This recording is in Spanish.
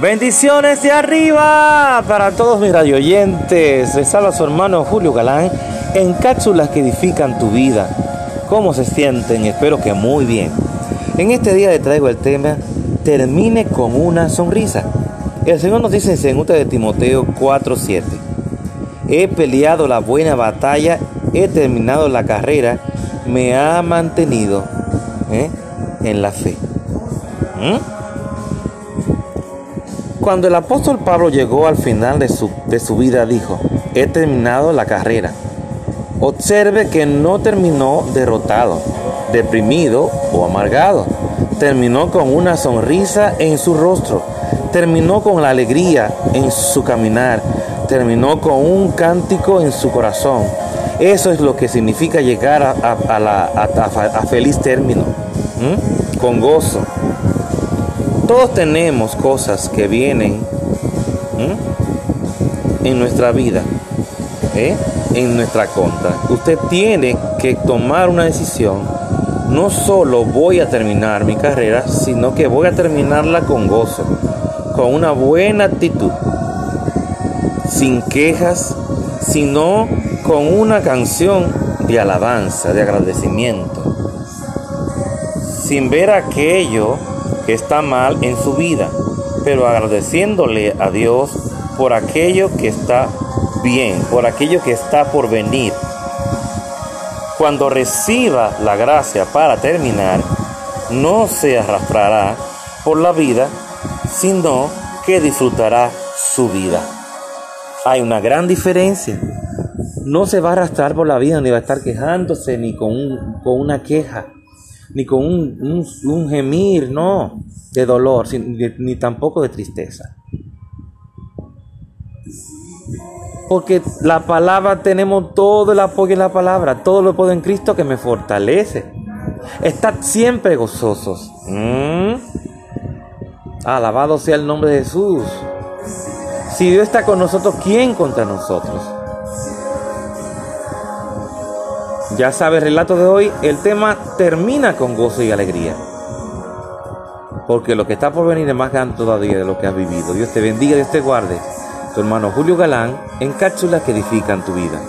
Bendiciones de arriba para todos mis radioyentes. Les habla su hermano Julio Galán en cápsulas que edifican tu vida. ¿Cómo se sienten? Espero que muy bien. En este día le traigo el tema Termine con una sonrisa. El Señor nos dice en 2 de Timoteo 4:7. He peleado la buena batalla, he terminado la carrera, me ha mantenido ¿eh? en la fe. ¿Mm? Cuando el apóstol Pablo llegó al final de su, de su vida, dijo, he terminado la carrera. Observe que no terminó derrotado, deprimido o amargado. Terminó con una sonrisa en su rostro. Terminó con la alegría en su caminar. Terminó con un cántico en su corazón. Eso es lo que significa llegar a, la, a feliz término. Con gozo. Todos tenemos cosas que vienen en nuestra vida, ¿eh? en nuestra contra. Usted tiene que tomar una decisión. No solo voy a terminar mi carrera, sino que voy a terminarla con gozo, con una buena actitud, sin quejas, sino con una canción de alabanza, de agradecimiento, sin ver aquello que está mal en su vida, pero agradeciéndole a Dios por aquello que está bien, por aquello que está por venir. Cuando reciba la gracia para terminar, no se arrastrará por la vida, sino que disfrutará su vida. Hay una gran diferencia. No se va a arrastrar por la vida, ni va a estar quejándose, ni con, con una queja ni con un, gemir, no, de dolor, ni, tampoco de tristeza. Porque la palabra tenemos todo el apoyo en la palabra, todo lo puedo en Cristo que me fortalece. Estad siempre gozosos. ¿Mm? Alabado sea el nombre de Jesús. Si Dios está con nosotros, ¿quién contra nosotros? Ya sabe el relato de hoy, el tema termina con gozo y alegría. Porque lo que está por venir es más grande todavía de lo que has vivido. Dios te bendiga, Dios te guarde. Tu hermano Julio Galán en cápsulas que edifican tu vida.